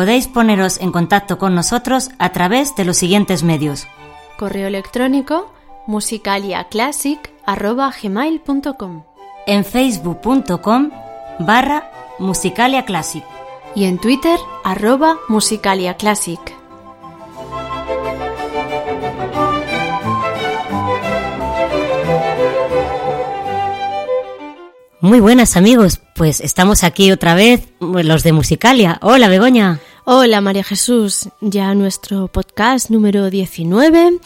Podéis poneros en contacto con nosotros a través de los siguientes medios. Correo electrónico musicaliaclassic.gmail.com En facebook.com barra Musicalia Classic. y en Twitter arroba musicaliaclassic. Muy buenas amigos, pues estamos aquí otra vez, los de Musicalia. Hola Begoña. Hola María Jesús, ya nuestro podcast número 19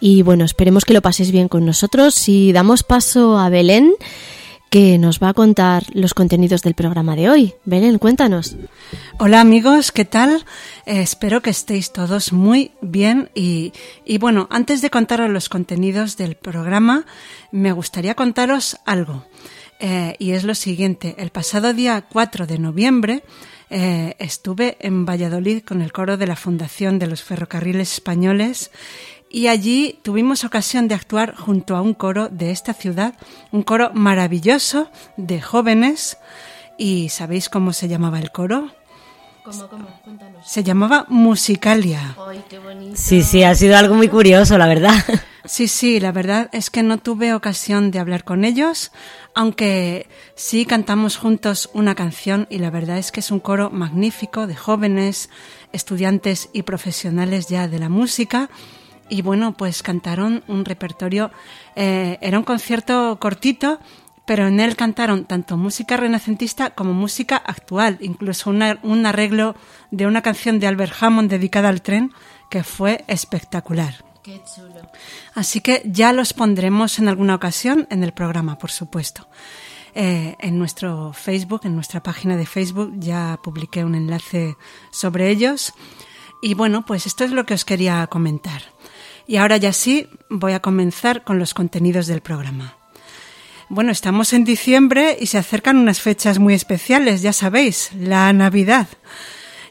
y bueno, esperemos que lo paséis bien con nosotros y damos paso a Belén que nos va a contar los contenidos del programa de hoy. Belén, cuéntanos. Hola amigos, ¿qué tal? Eh, espero que estéis todos muy bien y, y bueno, antes de contaros los contenidos del programa, me gustaría contaros algo. Eh, y es lo siguiente, el pasado día 4 de noviembre eh, estuve en Valladolid con el coro de la Fundación de los Ferrocarriles Españoles y allí tuvimos ocasión de actuar junto a un coro de esta ciudad, un coro maravilloso de jóvenes. ¿Y sabéis cómo se llamaba el coro? ¿Cómo, cómo? Cuéntanos. Se llamaba Musicalia. Ay, qué bonito. Sí, sí, ha sido algo muy curioso, la verdad. Sí, sí, la verdad es que no tuve ocasión de hablar con ellos, aunque sí cantamos juntos una canción y la verdad es que es un coro magnífico de jóvenes, estudiantes y profesionales ya de la música. Y bueno, pues cantaron un repertorio, eh, era un concierto cortito, pero en él cantaron tanto música renacentista como música actual, incluso una- un arreglo de una canción de Albert Hammond dedicada al tren que fue espectacular. Qué chulo. Así que ya los pondremos en alguna ocasión en el programa, por supuesto. Eh, en nuestro Facebook, en nuestra página de Facebook, ya publiqué un enlace sobre ellos. Y bueno, pues esto es lo que os quería comentar. Y ahora ya sí, voy a comenzar con los contenidos del programa. Bueno, estamos en diciembre y se acercan unas fechas muy especiales, ya sabéis, la Navidad.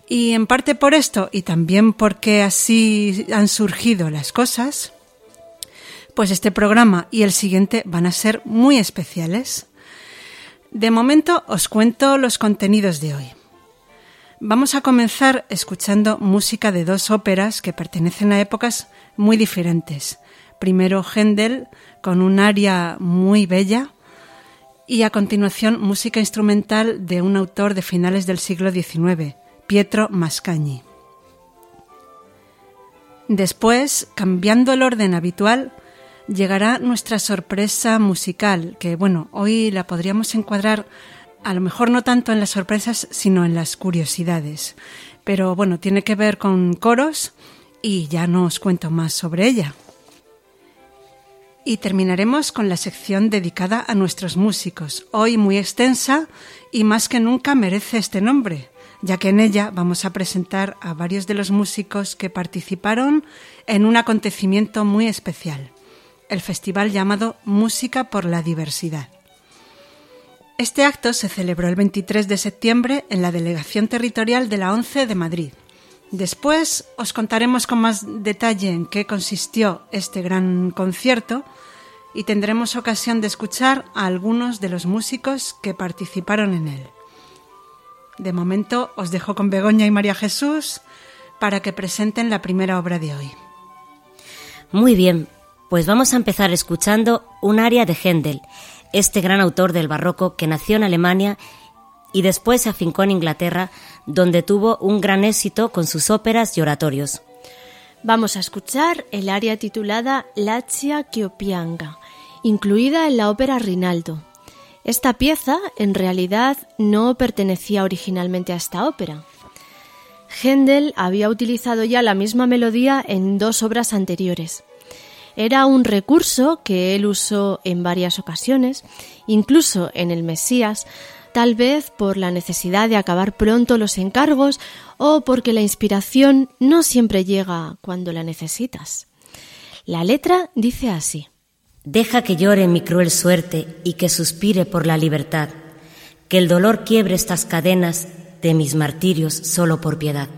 Y en parte por esto y también porque así han surgido las cosas, pues este programa y el siguiente van a ser muy especiales. De momento os cuento los contenidos de hoy. Vamos a comenzar escuchando música de dos óperas que pertenecen a épocas muy diferentes. Primero Händel con un aria muy bella y a continuación música instrumental de un autor de finales del siglo XIX, Pietro Mascagni. Después, cambiando el orden habitual, llegará nuestra sorpresa musical, que bueno, hoy la podríamos encuadrar a lo mejor no tanto en las sorpresas, sino en las curiosidades. Pero bueno, tiene que ver con coros y ya no os cuento más sobre ella. Y terminaremos con la sección dedicada a nuestros músicos, hoy muy extensa y más que nunca merece este nombre, ya que en ella vamos a presentar a varios de los músicos que participaron en un acontecimiento muy especial, el festival llamado Música por la Diversidad. Este acto se celebró el 23 de septiembre en la Delegación Territorial de la ONCE de Madrid Después os contaremos con más detalle en qué consistió este gran concierto y tendremos ocasión de escuchar a algunos de los músicos que participaron en él. De momento os dejo con Begoña y María Jesús para que presenten la primera obra de hoy. Muy bien, pues vamos a empezar escuchando un aria de Händel, este gran autor del barroco que nació en Alemania y después se afincó en Inglaterra, donde tuvo un gran éxito con sus óperas y oratorios. Vamos a escuchar el aria titulada Lachia Chiopianga, incluida en la ópera Rinaldo. Esta pieza, en realidad, no pertenecía originalmente a esta ópera. Händel había utilizado ya la misma melodía en dos obras anteriores. Era un recurso que él usó en varias ocasiones, incluso en el Mesías, tal vez por la necesidad de acabar pronto los encargos o porque la inspiración no siempre llega cuando la necesitas. La letra dice así. Deja que llore mi cruel suerte y que suspire por la libertad, que el dolor quiebre estas cadenas de mis martirios solo por piedad.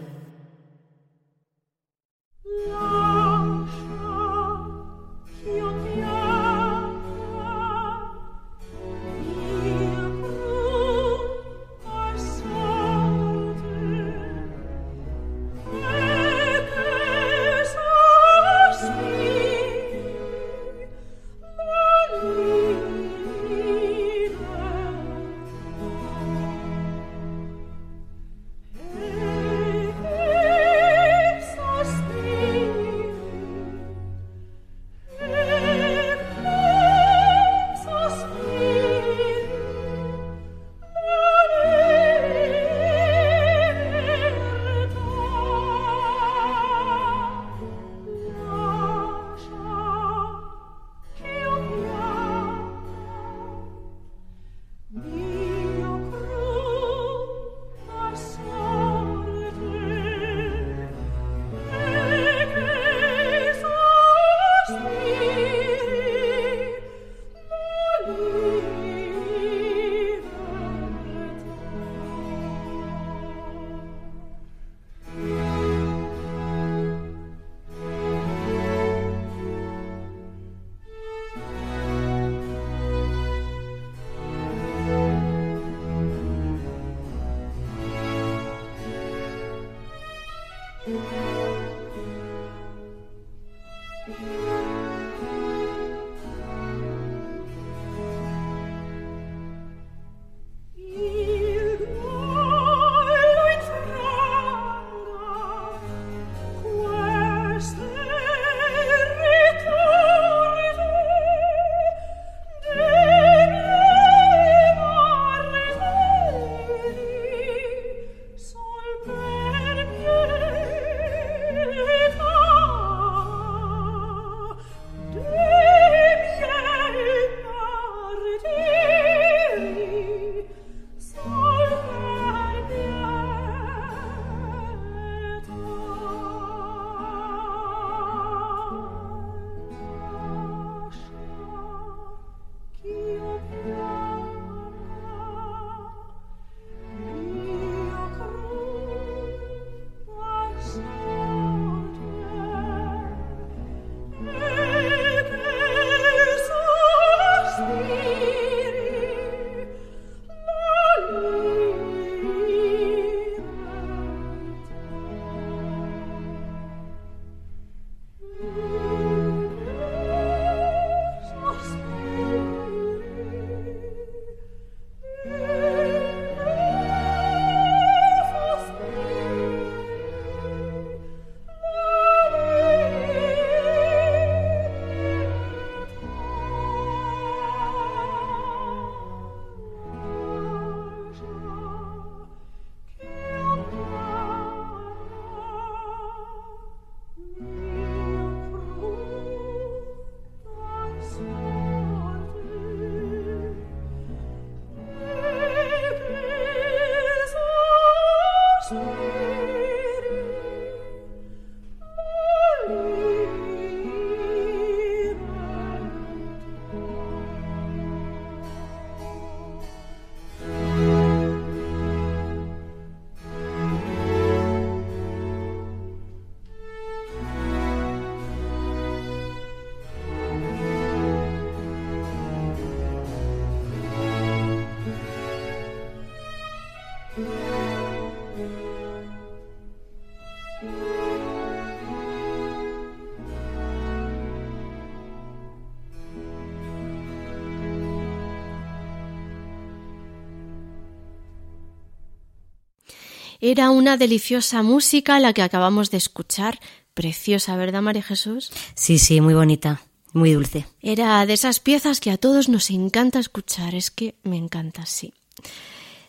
Era una deliciosa música la que acabamos de escuchar. Preciosa, ¿verdad, María Jesús? Sí, sí, muy bonita, muy dulce. Era de esas piezas que a todos nos encanta escuchar. Es que me encanta, sí.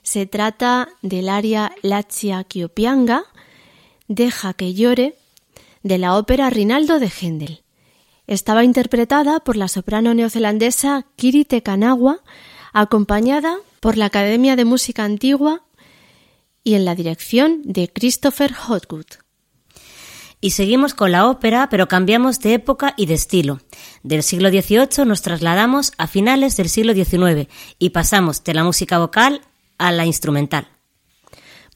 Se trata del aria Lachia Kiopianga, Deja que llore, de la ópera Rinaldo de Händel. Estaba interpretada por la soprano neozelandesa Kiri Tekanawa, acompañada por la Academia de Música Antigua y en la dirección de Christopher Hotwood. Y seguimos con la ópera, pero cambiamos de época y de estilo. Del siglo XVIII nos trasladamos a finales del siglo XIX y pasamos de la música vocal a la instrumental.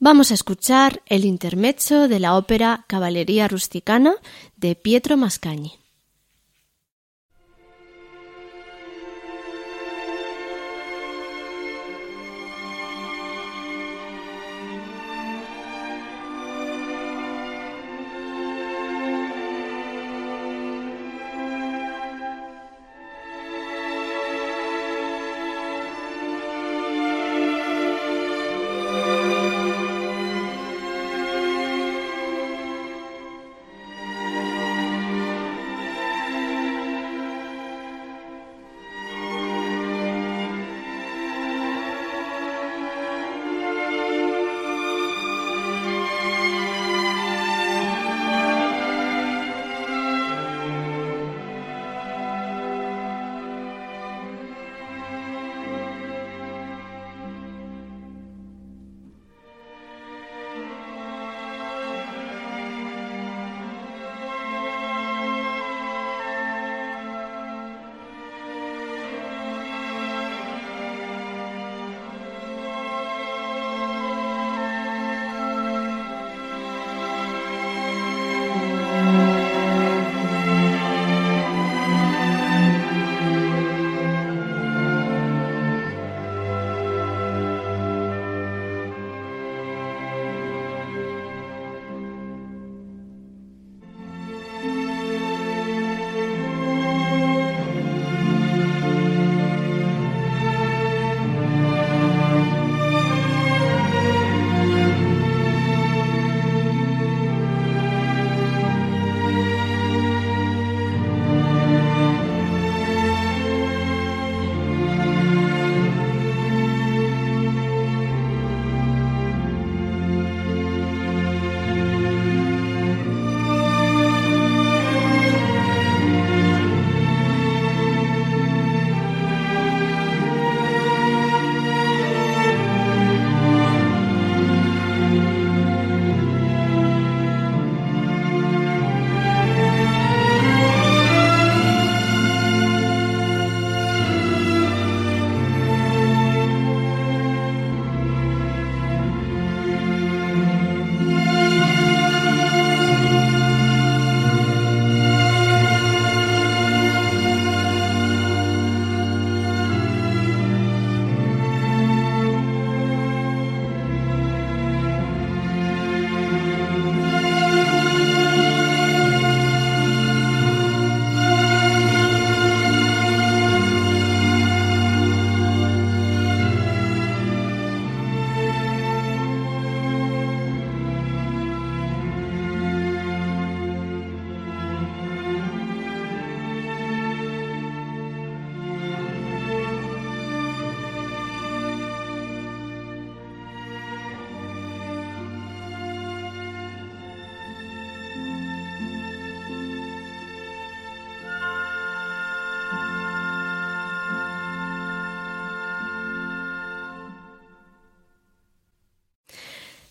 Vamos a escuchar el intermezzo de la ópera Caballería Rusticana de Pietro Mascagni.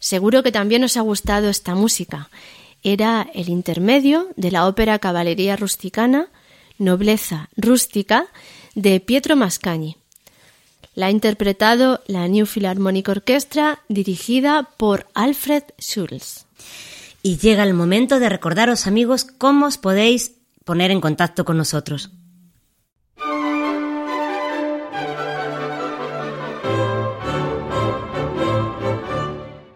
Seguro que también os ha gustado esta música. Era el intermedio de la ópera Caballería Rusticana, Nobleza Rústica, de Pietro Mascagni. La ha interpretado la New Philharmonic Orchestra, dirigida por Alfred Schulz. Y llega el momento de recordaros, amigos, cómo os podéis poner en contacto con nosotros.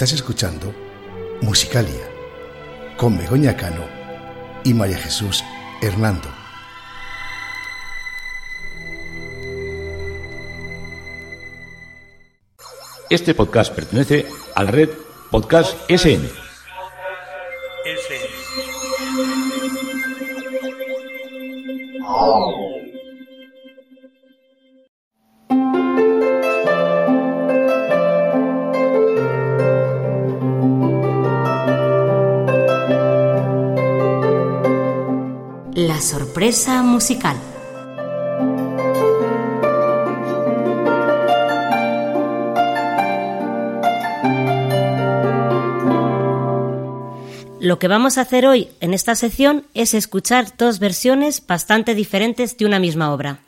Estás escuchando Musicalia con Begoña Cano y María Jesús Hernando. Este podcast pertenece a la red Podcast SN. La sorpresa musical. Lo que vamos a hacer hoy en esta sección es escuchar dos versiones bastante diferentes de una misma obra.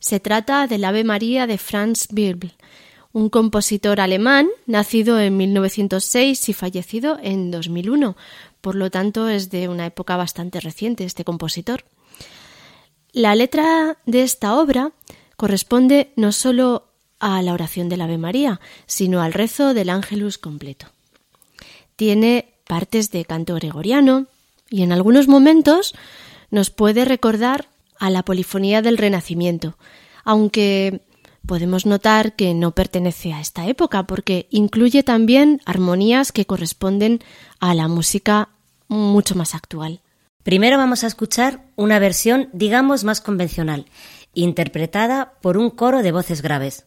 Se trata del Ave María de Franz Birbl, un compositor alemán nacido en 1906 y fallecido en 2001. Por lo tanto, es de una época bastante reciente este compositor. La letra de esta obra corresponde no solo a la oración del Ave María, sino al rezo del Ángelus completo. Tiene partes de canto gregoriano y en algunos momentos nos puede recordar a la polifonía del Renacimiento, aunque podemos notar que no pertenece a esta época porque incluye también armonías que corresponden a la música mucho más actual. Primero vamos a escuchar una versión, digamos, más convencional, interpretada por un coro de voces graves.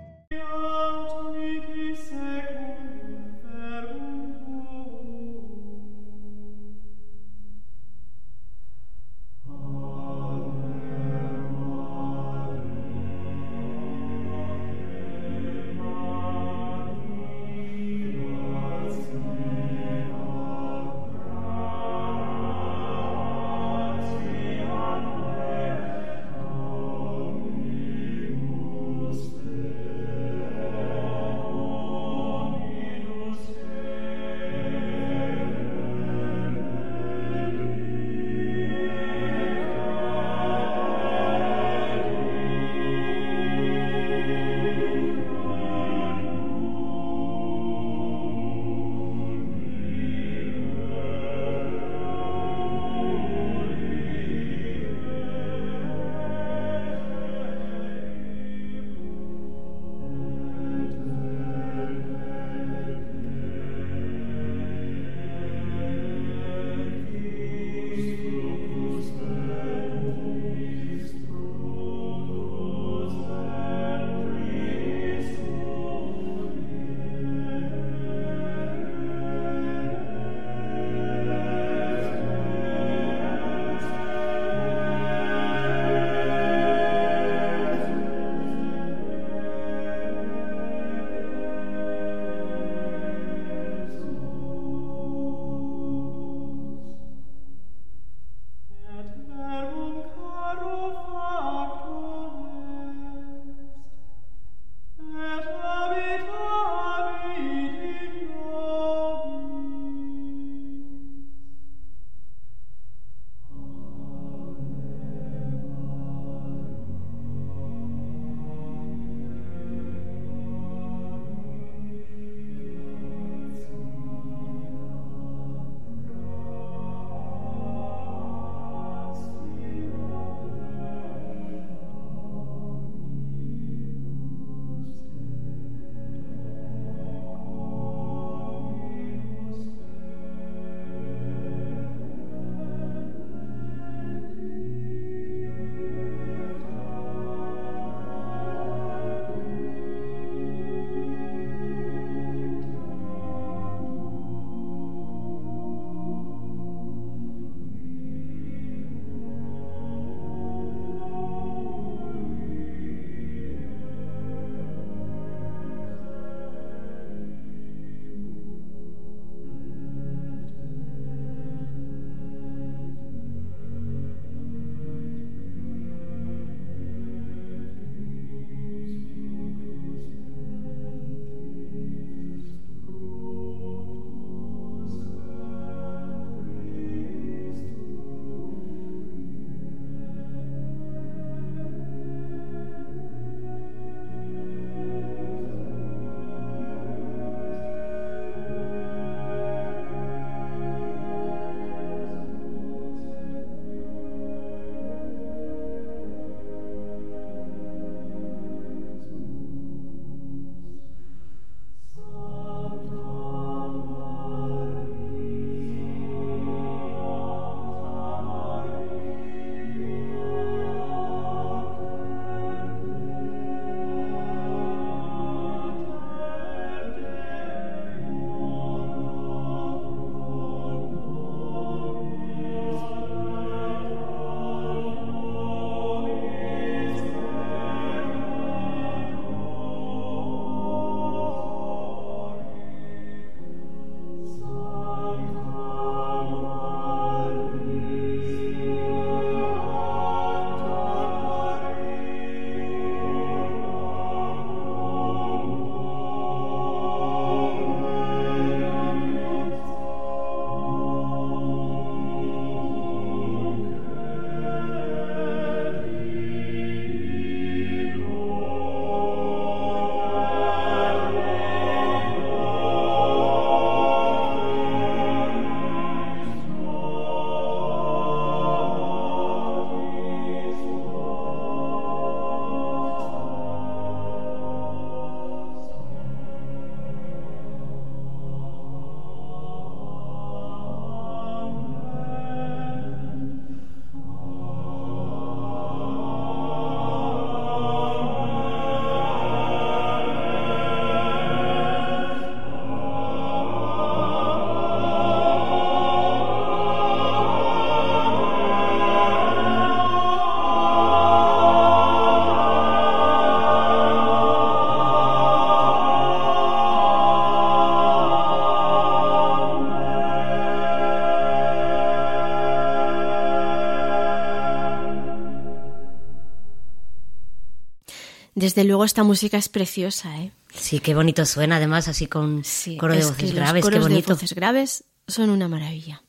Desde luego esta música es preciosa, ¿eh? Sí, qué bonito suena, además, así con coro de voces graves, qué bonito. de voces graves son una maravilla.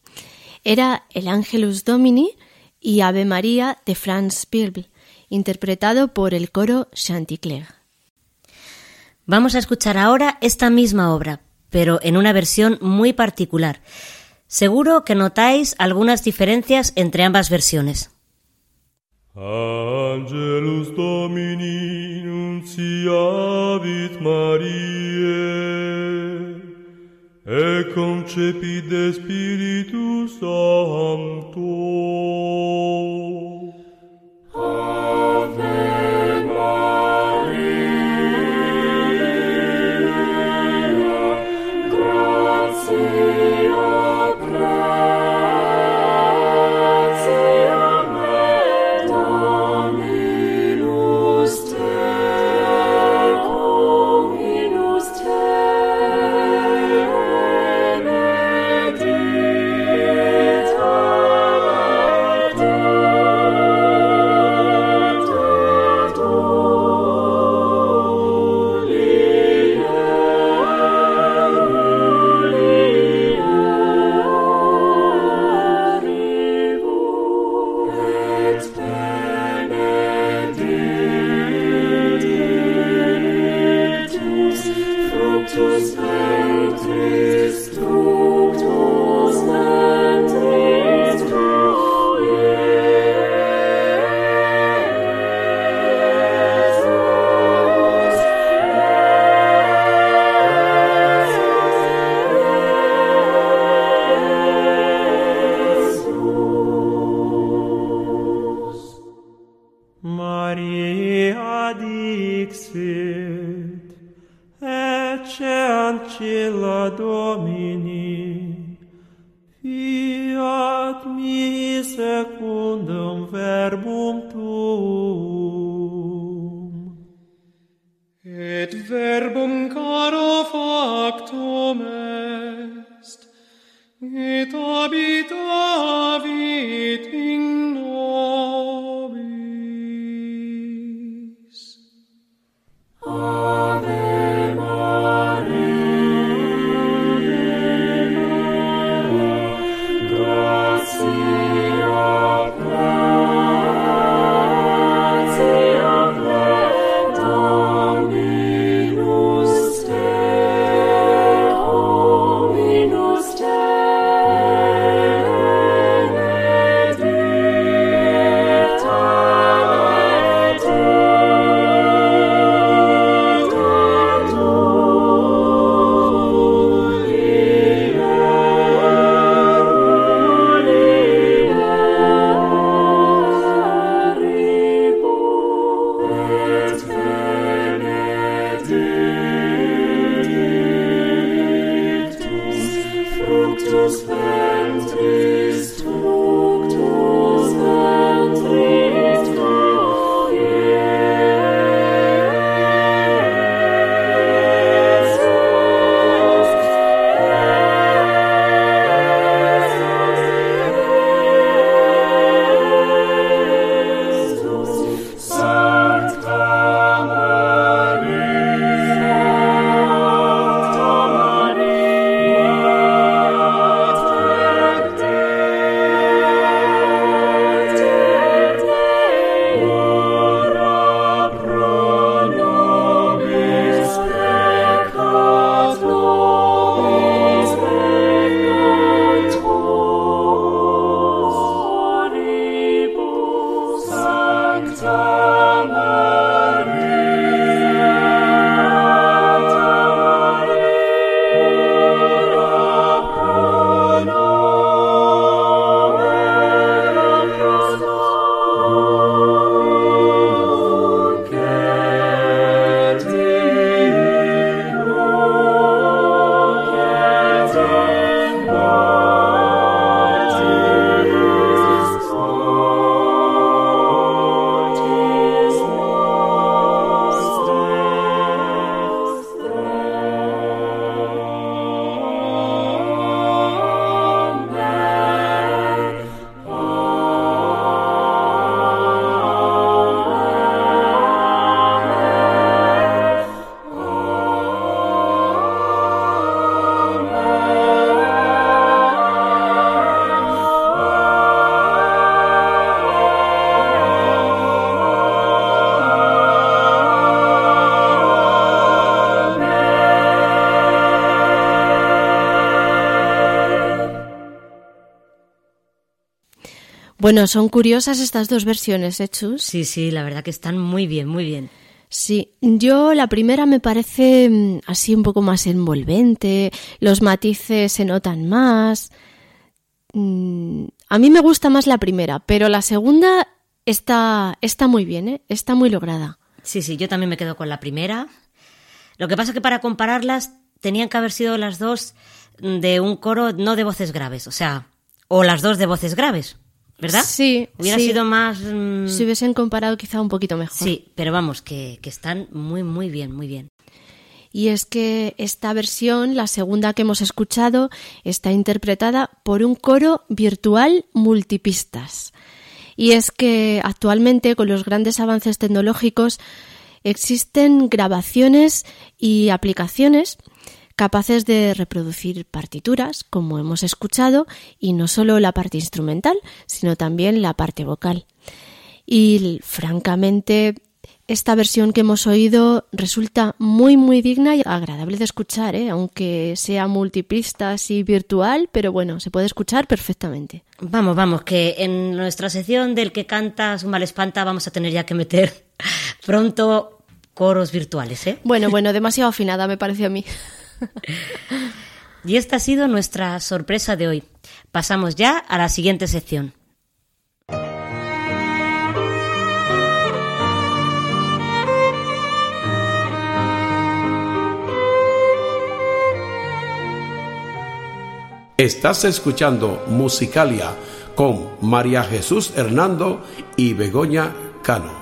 Era el Angelus Domini y Ave María de Franz Birble, interpretado por el coro Chanticleer. Vamos a escuchar ahora esta misma obra, pero en una versión muy particular. Seguro que notáis algunas diferencias entre ambas versiones. Angelus Domini nunciavit Mariae, e concepit de Spiritus Sancto. Bueno, son curiosas estas dos versiones, ¿eh, Chus? Sí, sí, la verdad que están muy bien, muy bien. Sí, yo la primera me parece mm, así un poco más envolvente, los matices se notan más. Mm, A mí me gusta más la primera, pero la segunda está, está muy bien, ¿eh? está muy lograda. Sí, sí, yo también me quedo con la primera. Lo que pasa es que para compararlas tenían que haber sido las dos de un coro no de voces graves, o sea, o las dos de voces graves, ¿verdad? Sí, Hubiera sí. sido más... mm, Si hubiesen comparado quizá un poquito mejor. Sí, pero vamos, que, que están muy, muy bien, muy bien. Y es que esta versión, la segunda que hemos escuchado, está interpretada por un coro virtual multipistas. Y es que actualmente, con los grandes avances tecnológicos, existen grabaciones y aplicaciones capaces de reproducir partituras, como hemos escuchado, y no solo la parte instrumental, sino también la parte vocal. Y francamente, esta versión que hemos oído resulta muy muy digna y agradable de escuchar, ¿eh? aunque sea multipistas y virtual, pero bueno, se puede escuchar perfectamente. Vamos, vamos, que en nuestra sección del que canta su mal espanta vamos a tener ya que meter pronto coros virtuales, ¿eh? Bueno, bueno, demasiado afinada me parece a mí. Y esta ha sido nuestra sorpresa de hoy. Pasamos ya a la siguiente sección. Estás escuchando Musicalia con María Jesús Hernando y Begoña Cano.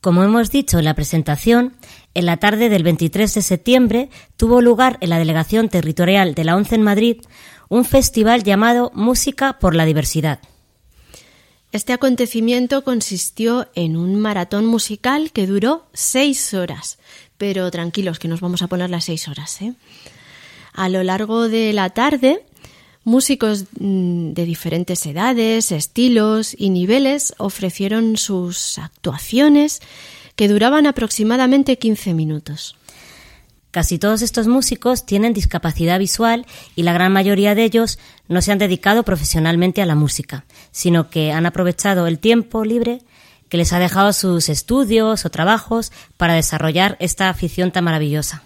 Como hemos dicho en la presentación, en la tarde del 23 de septiembre tuvo lugar en la Delegación Territorial de la ONCE en Madrid un festival llamado Música por la Diversidad. Este acontecimiento consistió en un maratón musical que duró seis horas, pero tranquilos que nos vamos a poner las seis horas. ¿eh? A lo largo de la tarde, músicos mm, de diferentes edades, estilos y niveles ofrecieron sus actuaciones que duraban aproximadamente 15 minutos. Casi todos estos músicos tienen discapacidad visual y la gran mayoría de ellos no se han dedicado profesionalmente a la música, sino que han aprovechado el tiempo libre que les ha dejado sus estudios o trabajos para desarrollar esta afición tan maravillosa.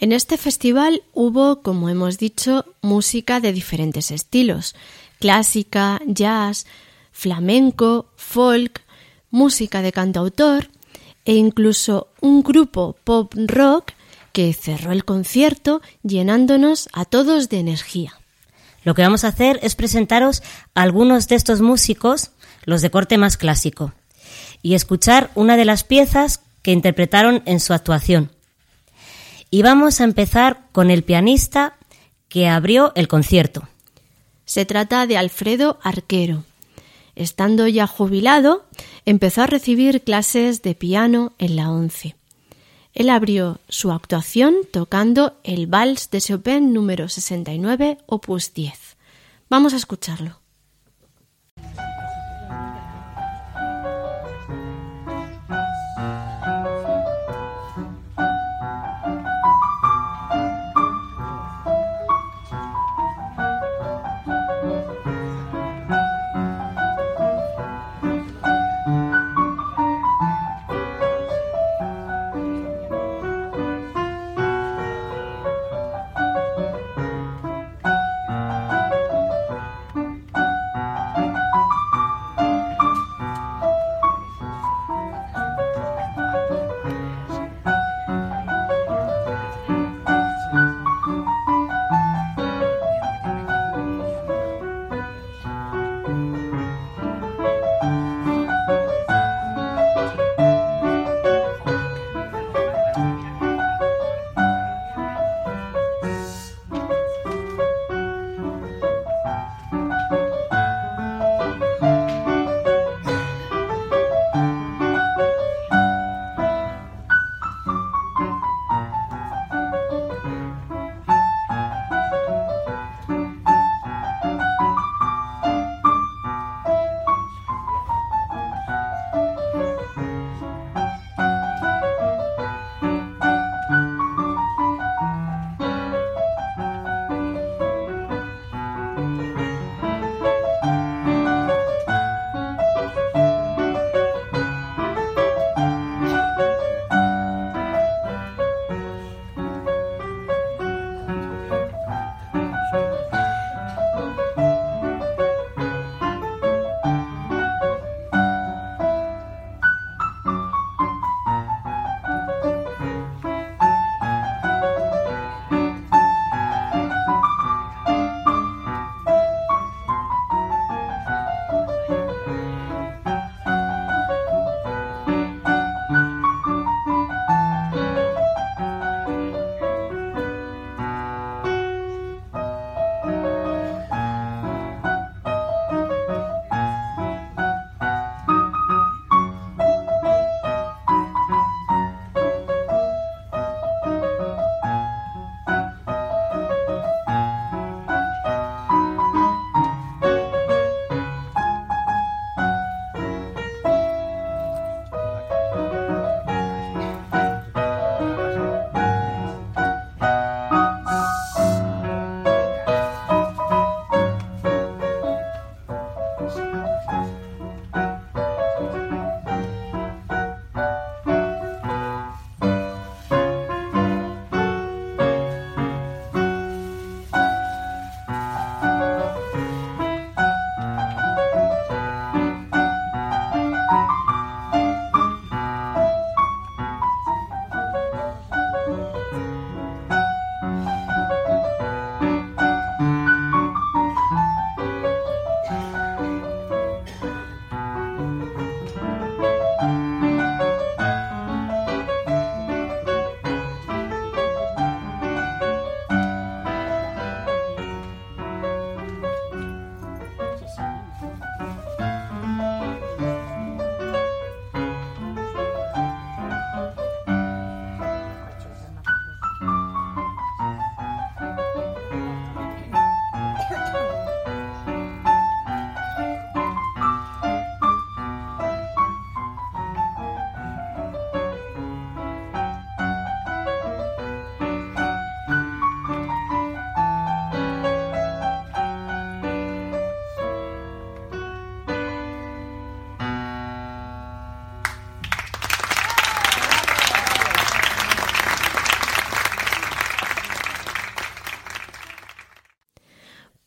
En este festival hubo, como hemos dicho, música de diferentes estilos, clásica, jazz, flamenco, folk, música de cantautor e incluso un grupo pop rock que cerró el concierto llenándonos a todos de energía. Lo que vamos a hacer es presentaros a algunos de estos músicos, los de corte más clásico, y escuchar una de las piezas que interpretaron en su actuación. Y vamos a empezar con el pianista que abrió el concierto. Se trata de Alfredo Arquero. Estando ya jubilado, empezó a recibir clases de piano en la ONCE. Él abrió su actuación tocando el Vals de Chopin número 69, opus 10. Vamos a escucharlo.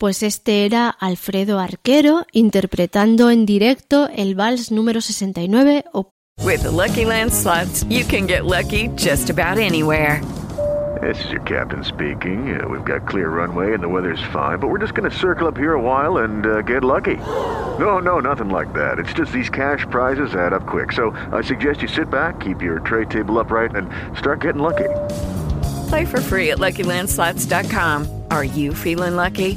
Pues este era Alfredo Arquero interpretando en directo el vals número 69 o With the Lucky Land slots, you can get lucky just about anywhere. This is your captain speaking. Uh, we've got clear runway and the weather's fine, but we're just going to circle up here a while and uh, get lucky. No, no, nothing like that. It's just these cash prizes add up quick. So I suggest you sit back, keep your tray table upright, and start getting lucky. Play for free at LuckyLandSlots.com. Are you feeling lucky?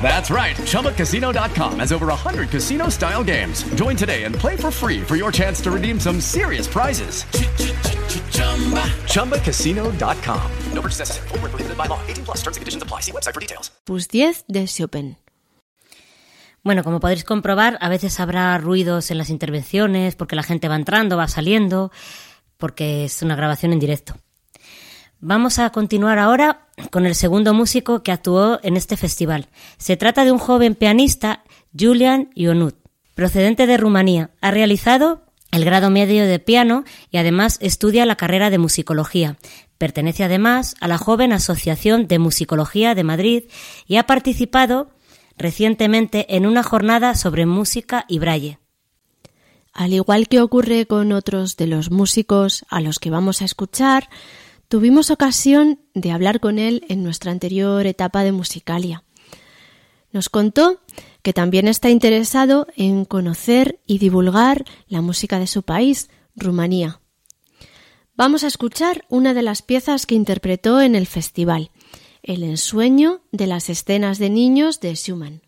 That's right. ChumbaCasino.com has over 100 casino style games. Join today and play for free for your chance to redeem some serious prizes. ChumbaCasino.com. No purchase necessary. By law. 18 plus terms and conditions apply. See website for details. Pues 10 de Chopin. Bueno, como podréis comprobar, a veces habrá ruidos en las intervenciones porque la gente va entrando, va saliendo, porque es una grabación en directo. Vamos a continuar ahora con el segundo músico que actuó en este festival. Se trata de un joven pianista, Julian Ionut, procedente de Rumanía. Ha realizado el grado medio de piano y además estudia la carrera de musicología. Pertenece además a la joven Asociación de Musicología de Madrid y ha participado recientemente en una jornada sobre música y braille. Al igual que ocurre con otros de los músicos a los que vamos a escuchar, Tuvimos ocasión de hablar con él en nuestra anterior etapa de Musicalia. Nos contó que también está interesado en conocer y divulgar la música de su país, Rumanía. Vamos a escuchar una de las piezas que interpretó en el festival, El ensueño de las escenas de niños de Schumann.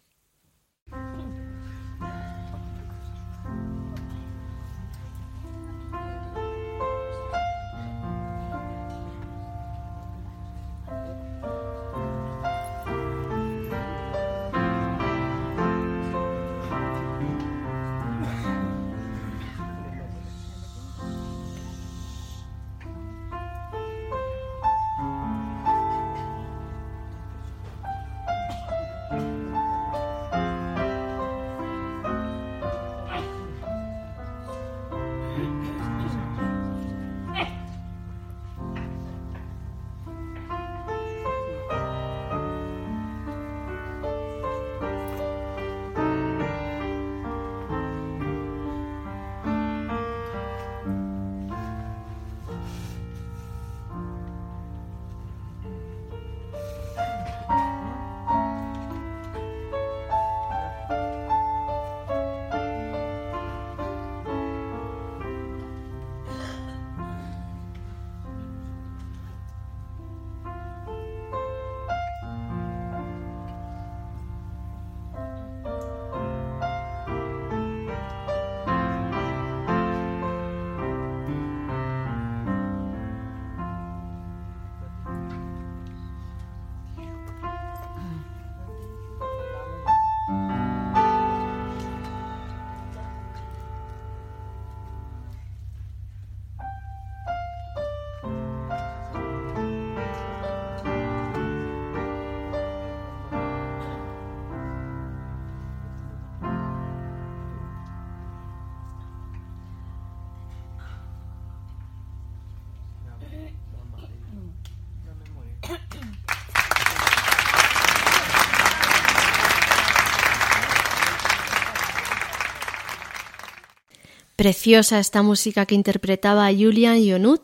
Preciosa esta música que interpretaba Julian Ionut.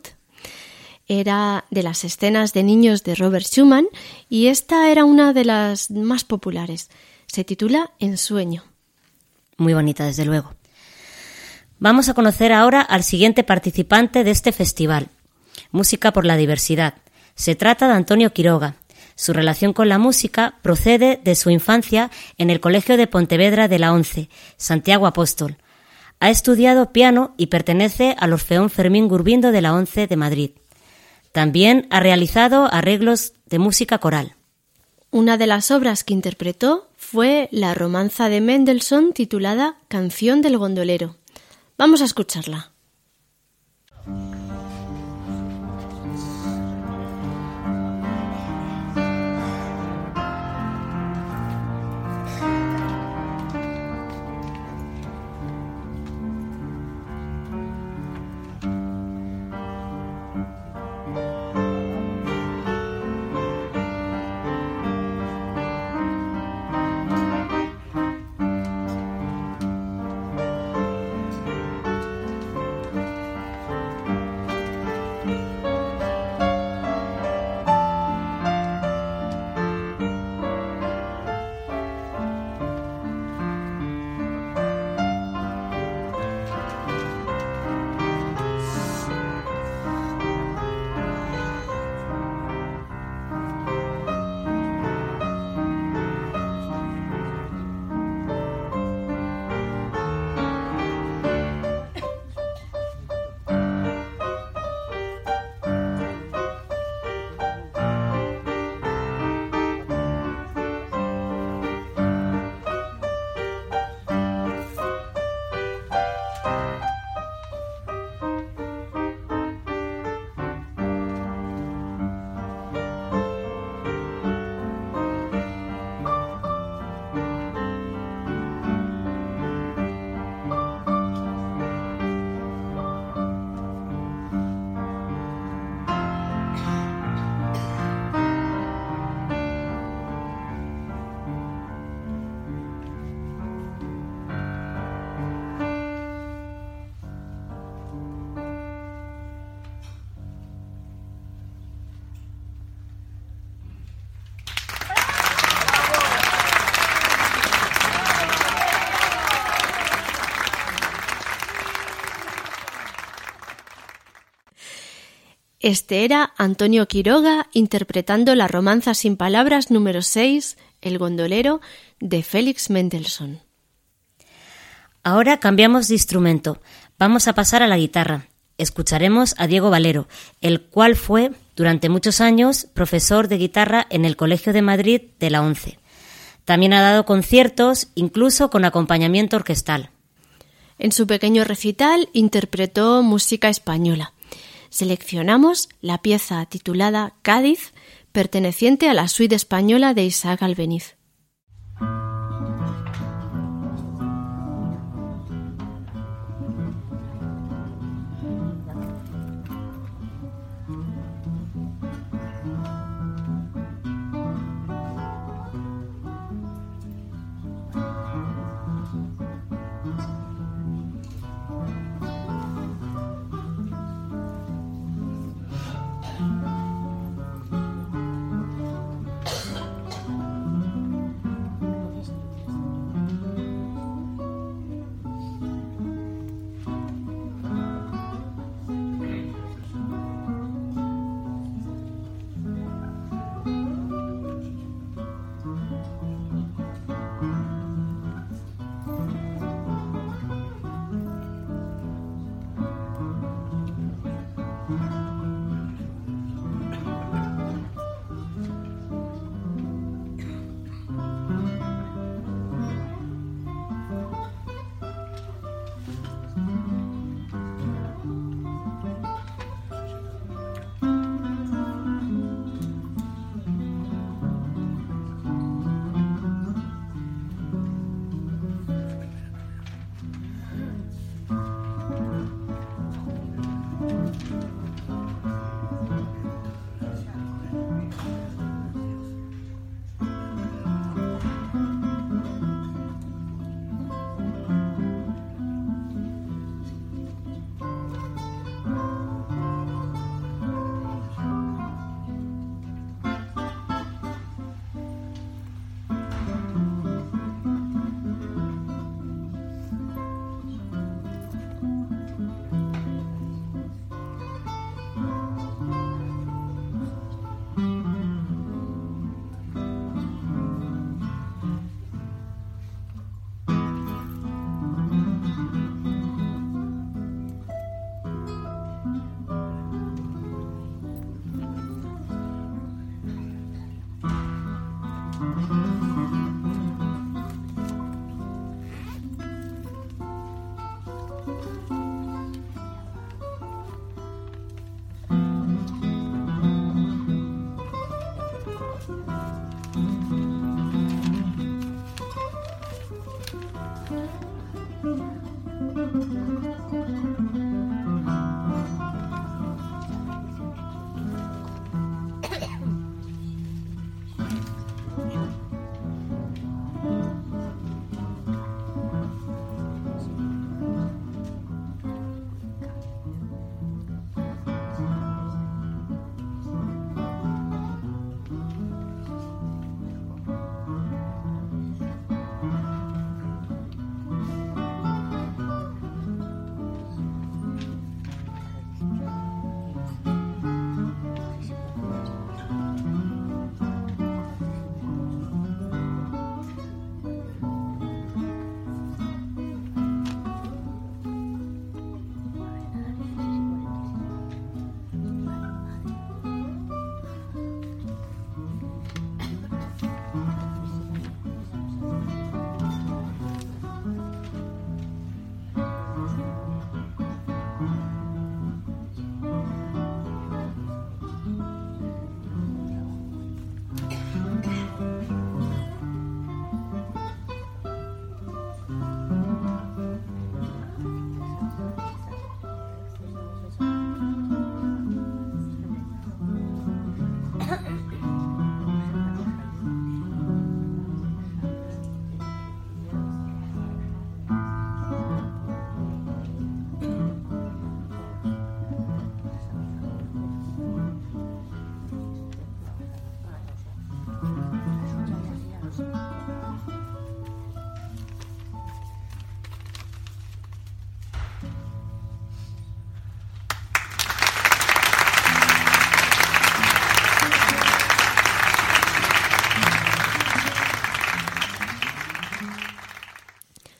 Era de las escenas de niños de Robert Schumann y esta era una de las más populares. Se titula Ensueño. Muy bonita, desde luego. Vamos a conocer ahora al siguiente participante de este festival, Música por la Diversidad. Se trata de Antonio Quiroga. Su relación con la música procede de su infancia en el Colegio de Pontevedra de la Once, Santiago Apóstol, ha estudiado piano y pertenece al Orfeón Fermín Gurbindo de la ONCE de Madrid. También ha realizado arreglos de música coral. Una de las obras que interpretó fue la romanza de Mendelssohn titulada Canción del gondolero. Vamos a escucharla. Este era Antonio Quiroga interpretando la romanza sin palabras número 6, El gondolero, de Félix Mendelssohn. Ahora cambiamos de instrumento. Vamos a pasar a la guitarra. Escucharemos a Diego Valero, el cual fue, durante muchos años, profesor de guitarra en el Colegio de Madrid de la ONCE. También ha dado conciertos, incluso con acompañamiento orquestal. En su pequeño recital interpretó música española. Seleccionamos la pieza titulada Cádiz, perteneciente a la suite española de Isaac Albeniz.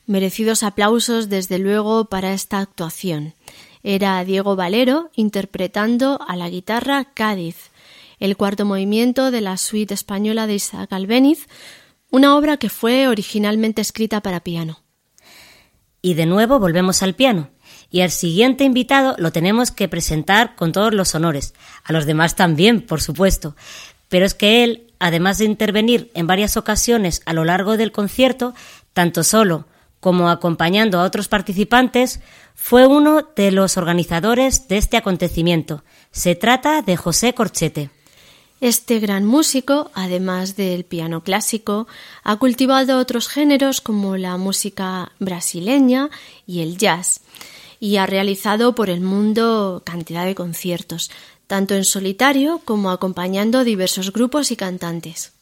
Merecidos aplausos, desde luego, para esta actuación. Era Diego Valero interpretando a la guitarra Cádiz, el cuarto movimiento de la suite española de Isaac Albéniz, una obra que fue originalmente escrita para piano. Y de nuevo volvemos al piano. Y al siguiente invitado lo tenemos que presentar con todos los honores. A los demás también, por supuesto. Pero es que él, además de intervenir en varias ocasiones a lo largo del concierto, tanto solo como acompañando a otros participantes, fue uno de los organizadores de este acontecimiento. Se trata de José Corchete. Este gran músico, además del piano clásico, ha cultivado otros géneros como la música brasileña y el jazz, y ha realizado por el mundo cantidad de conciertos, tanto en solitario como acompañando diversos grupos y cantantes.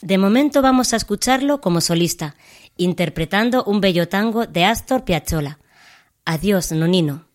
De momento vamos a escucharlo como solista, interpretando un bello tango de Astor Piazzolla. Adiós, Nonino.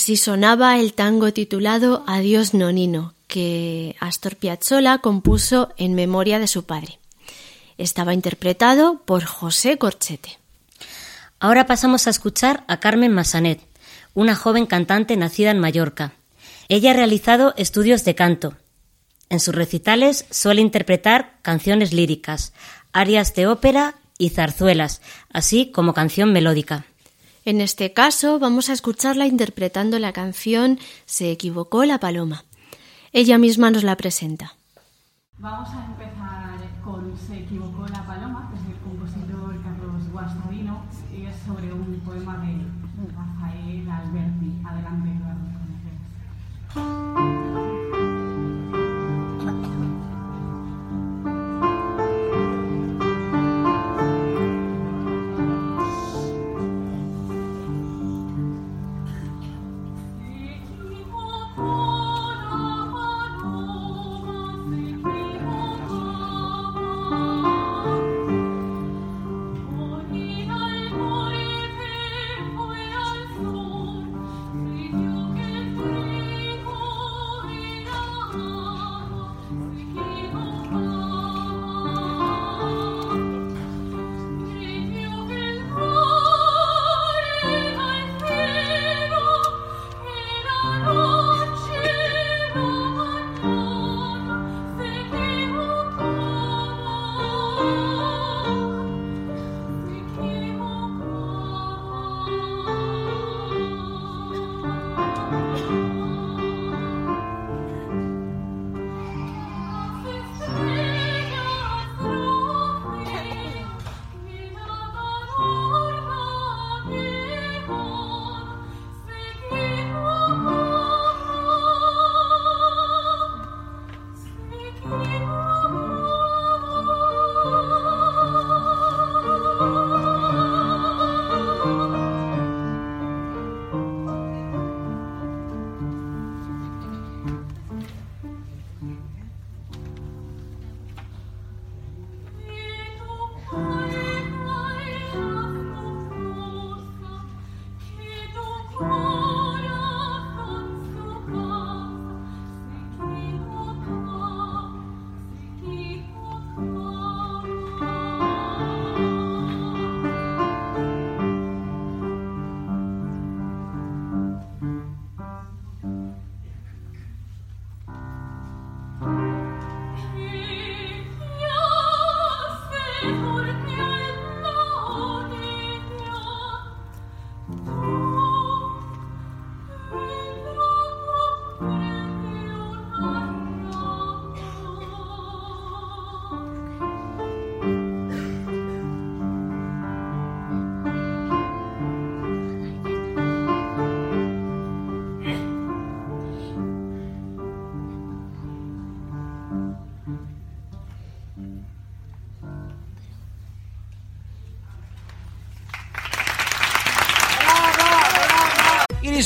Así sonaba el tango titulado Adiós Nonino, que Astor Piazzolla compuso en memoria de su padre. Estaba interpretado por José Corchete. Ahora pasamos a escuchar a Carmen Massanet, una joven cantante nacida en Mallorca. Ella ha realizado estudios de canto. En sus recitales suele interpretar canciones líricas, arias de ópera y zarzuelas, así como canción melódica. En este caso vamos a escucharla interpretando la canción Se equivocó la paloma. Ella misma nos la presenta. Vamos a empezar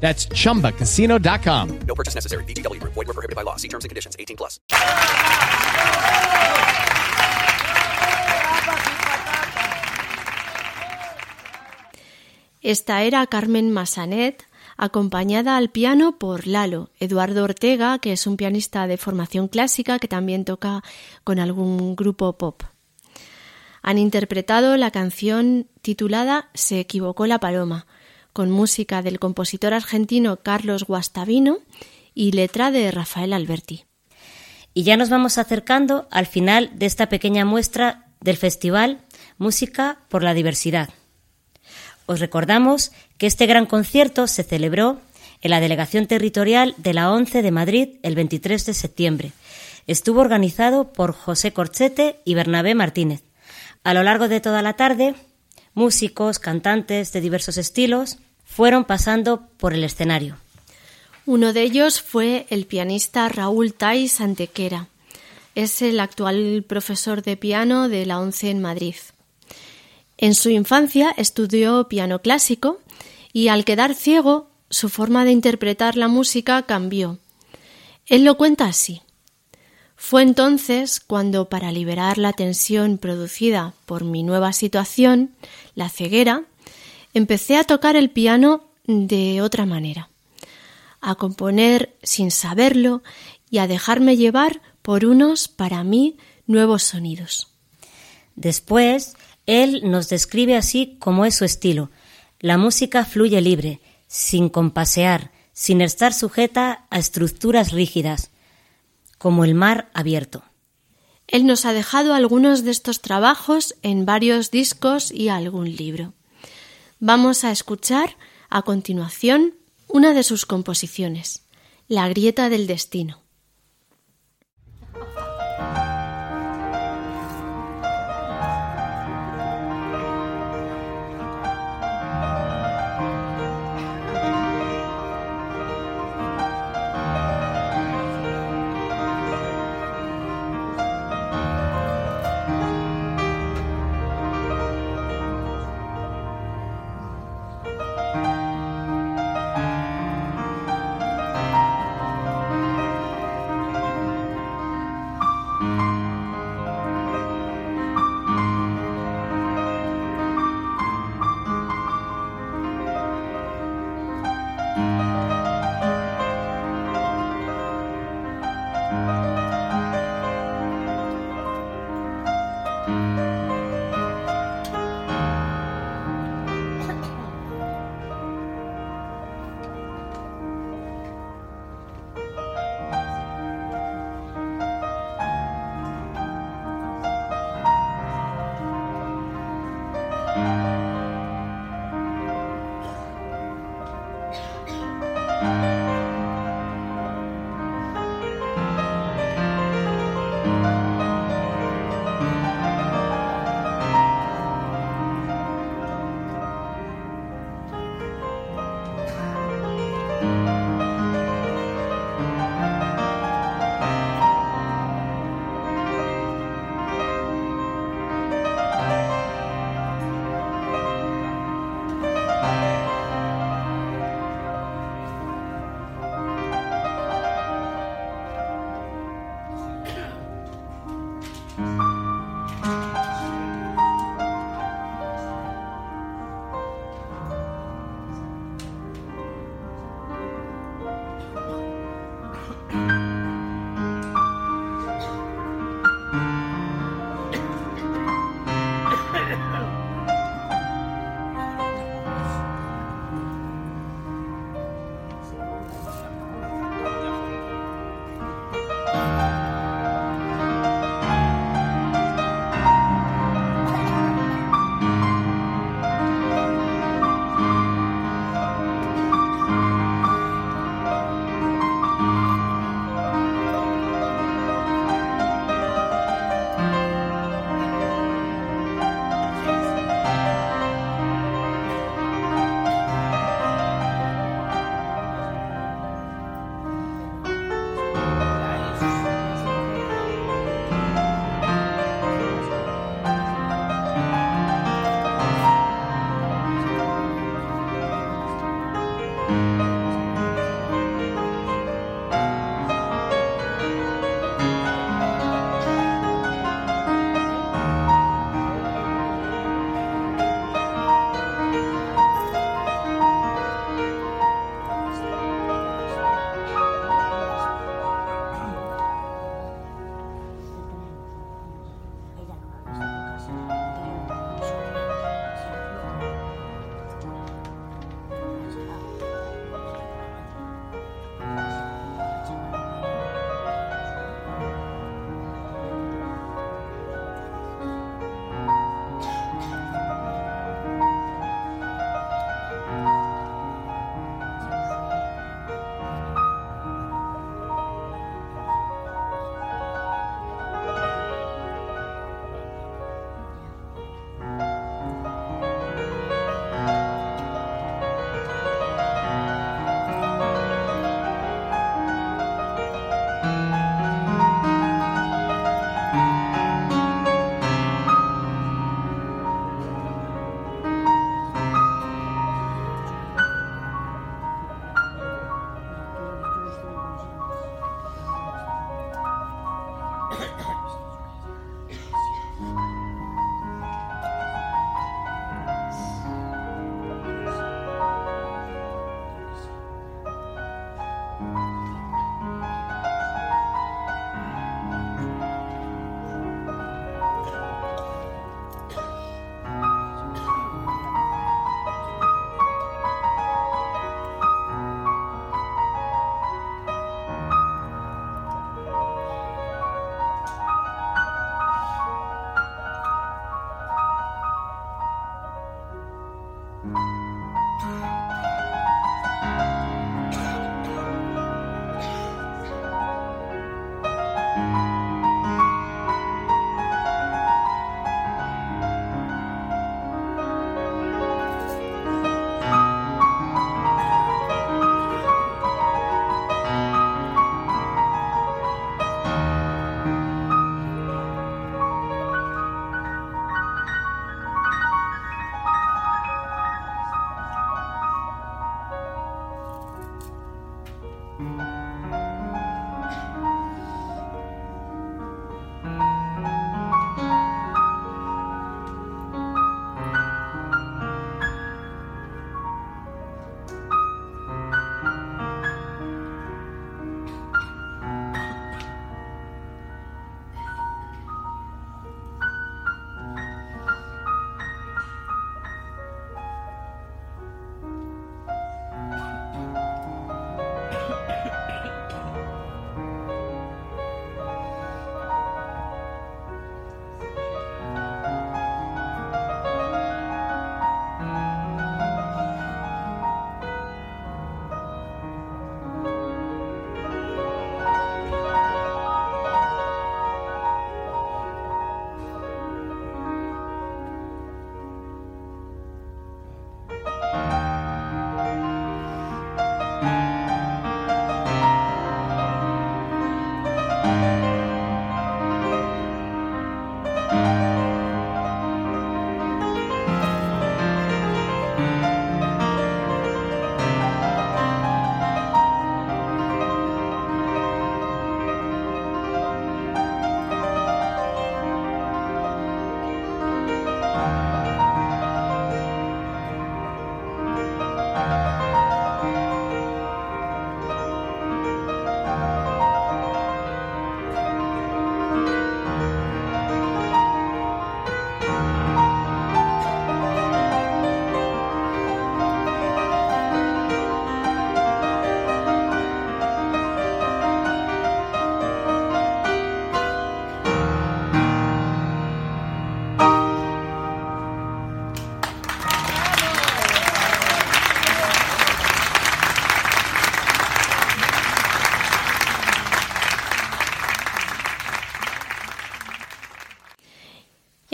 That's chumbacasino.com. No purchase necessary. VGW Group. Void were prohibited by law. See terms and conditions. 18 plus. Esta era Carmen Massanet, acompañada al piano por Lalo, Eduardo Ortega, que es un pianista de formación clásica que también toca con algún grupo pop. Han interpretado la canción titulada Se equivocó la paloma, con música del compositor argentino Carlos Guastavino y letra de Rafael Alberti. Y ya nos vamos acercando al final de esta pequeña muestra del festival Música por la Diversidad. Os recordamos que este gran concierto se celebró en la Delegación Territorial de la ONCE de Madrid el 23 de septiembre. Estuvo organizado por José Corchete y Bernabé Martínez. A lo largo de toda la tarde, músicos, cantantes de diversos estilos fueron pasando por el escenario. Uno de ellos fue el pianista Raúl Tais Antequera. Es el actual profesor de piano de la ONCE en Madrid. En su infancia estudió piano clásico y al quedar ciego su forma de interpretar la música cambió. Él lo cuenta así. Fue entonces cuando, para liberar la tensión producida por mi nueva situación, la ceguera, empecé a tocar el piano de otra manera, a componer sin saberlo y a dejarme llevar por unos, para mí, nuevos sonidos. Después, él nos describe así como es su estilo. La música fluye libre, sin compasear, sin estar sujeta a estructuras rígidas, como el mar abierto. Él nos ha dejado algunos de estos trabajos en varios discos y algún libro. Vamos a escuchar a continuación una de sus composiciones, La grieta del destino.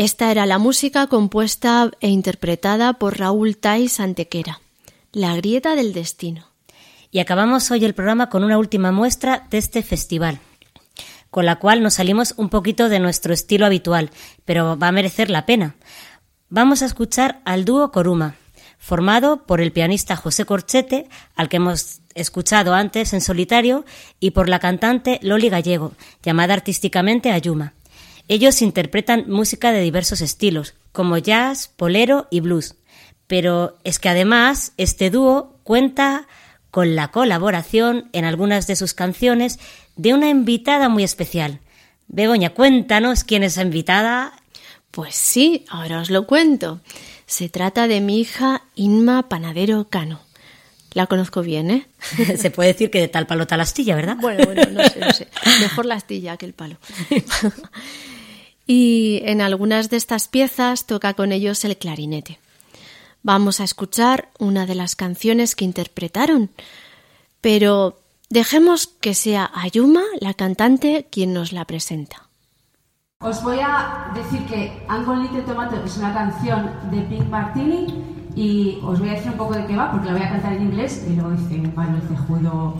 Esta era la música compuesta e interpretada por Raúl Tais Antequera, La grieta del destino. Y acabamos hoy el programa con una última muestra de este festival, con la cual nos salimos un poquito de nuestro estilo habitual, pero va a merecer la pena. Vamos a escuchar al dúo Coruma, formado por el pianista José Corchete, al que hemos escuchado antes en solitario, y por la cantante Loli Gallego, llamada artísticamente Ayuma. Ellos interpretan música de diversos estilos, como jazz, polero y blues. Pero es que además este dúo cuenta con la colaboración en algunas de sus canciones de una invitada muy especial. Begoña, cuéntanos quién es esa invitada. Pues sí, ahora os lo cuento. Se trata de mi hija Inma Panadero Cano. La conozco bien, ¿eh? Se puede decir que de tal palo tal astilla, ¿verdad? Bueno, bueno, no sé, no sé. Mejor la astilla que el palo. y en algunas de estas piezas toca con ellos el clarinete. Vamos a escuchar una de las canciones que interpretaron, pero dejemos que sea Ayuma, la cantante, quien nos la presenta. Os voy a decir que Angle Little Tomato es una canción de Pink Martini y os voy a decir un poco de qué va porque la voy a cantar en inglés y luego dice, bueno, el cejudo.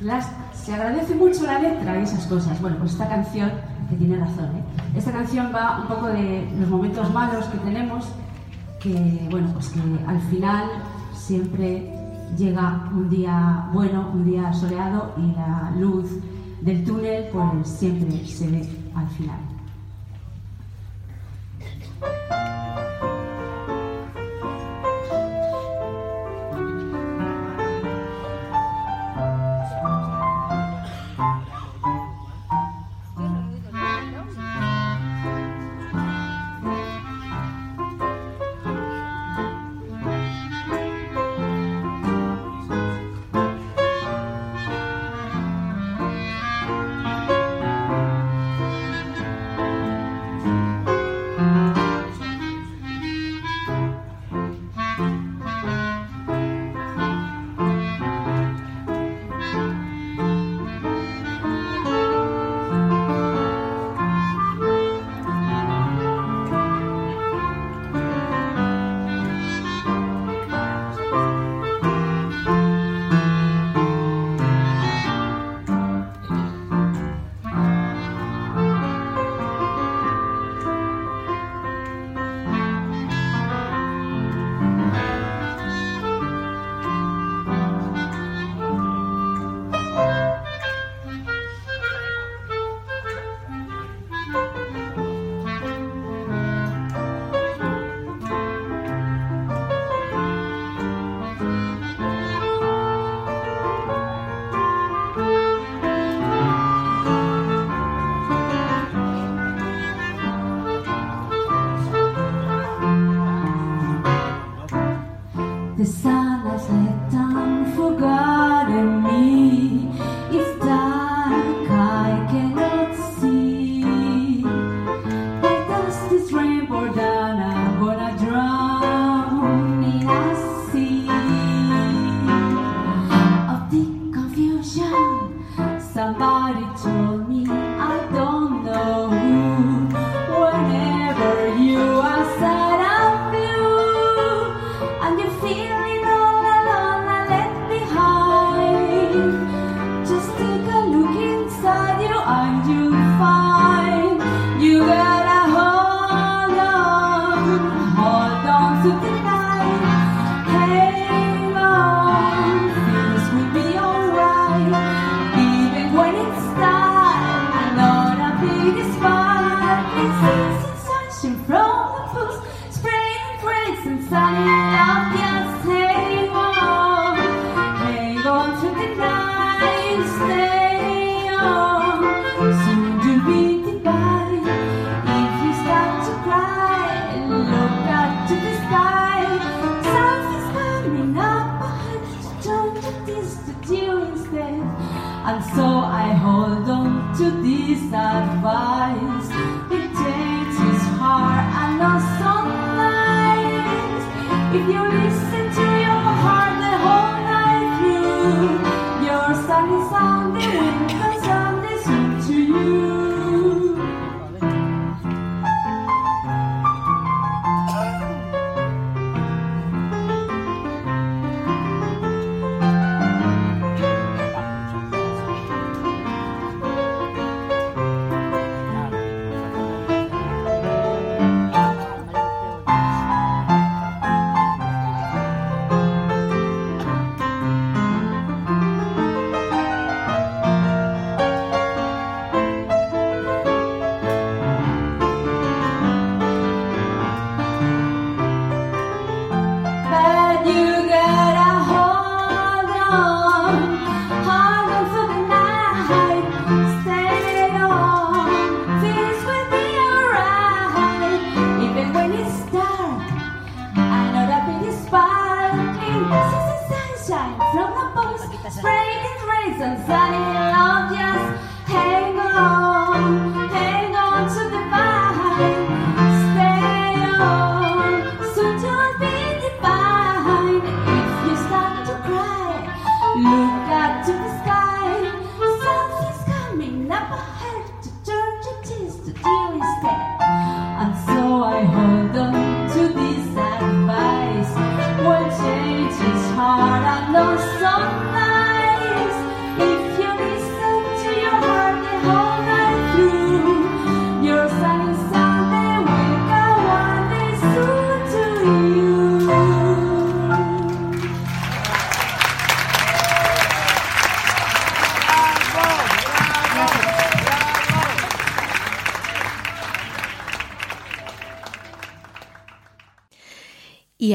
Las, se agradece mucho la letra y esas cosas. Bueno, pues esta canción, tiene razón, ¿eh? esta canción va un poco de los momentos malos que tenemos, que, bueno, pues que al final siempre llega un día bueno, un día soleado y la luz del túnel pues siempre se ve al final.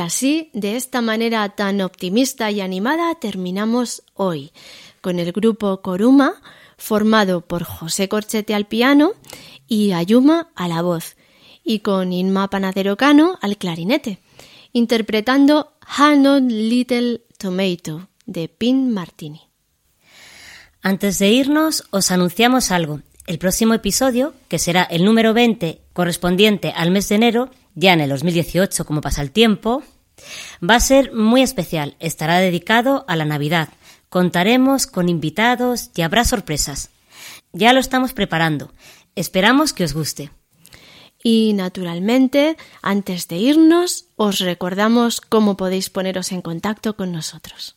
Así, de esta manera tan optimista y animada, terminamos hoy con el grupo Coruma, formado por José Corchete al piano y Ayuma a la voz, y con Inma Panadero Cano al clarinete, interpretando Hannah Little Tomato de Pin Martini. Antes de irnos, os anunciamos algo. El próximo episodio, que será el número 20 correspondiente al mes de enero, ya en el 2018 como pasa el tiempo, va a ser muy especial. Estará dedicado a la Navidad. Contaremos con invitados y habrá sorpresas. Ya lo estamos preparando. Esperamos que os guste. Y naturalmente, antes de irnos, os recordamos cómo podéis poneros en contacto con nosotros.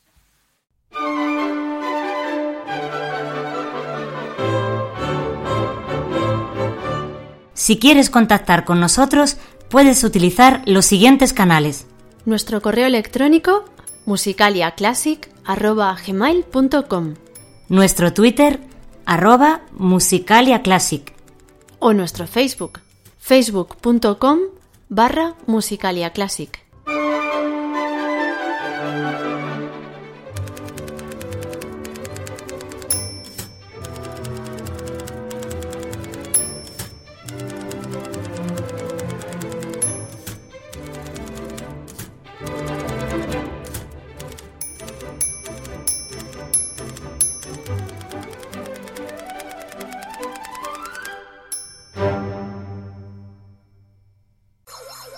Si quieres contactar con nosotros, puedes utilizar los siguientes canales. Nuestro correo electrónico musicaliaclassic.gmail.com Nuestro Twitter, arroba musicaliaclassic. o nuestro Facebook facebook.com barra musicaliaclassic.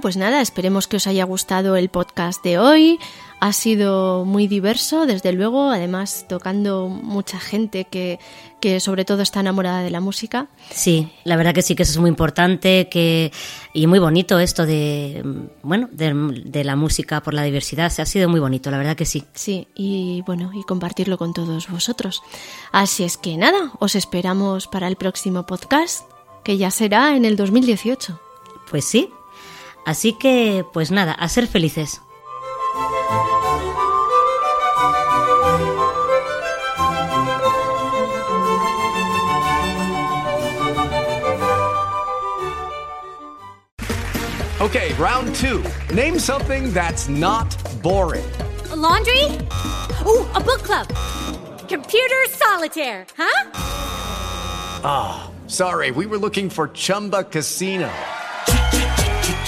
Bueno, pues nada, esperemos que os haya gustado el podcast de hoy. Ha sido muy diverso, desde luego, además tocando mucha gente que, que sobre todo está enamorada de la música. Sí, la verdad que sí que eso es muy importante que, y muy bonito esto de, bueno, de, de la música por la diversidad. Ha sido muy bonito, la verdad que sí. Sí, y bueno, y compartirlo con todos vosotros. Así es que nada, os esperamos para el próximo podcast, que ya será en el 2018. Pues sí. Así que, pues nada, a ser felices. Okay, round two. Name something that's not boring. A laundry? Ooh, a book club. Computer solitaire, huh? Ah, sorry, we were looking for Chumba Casino.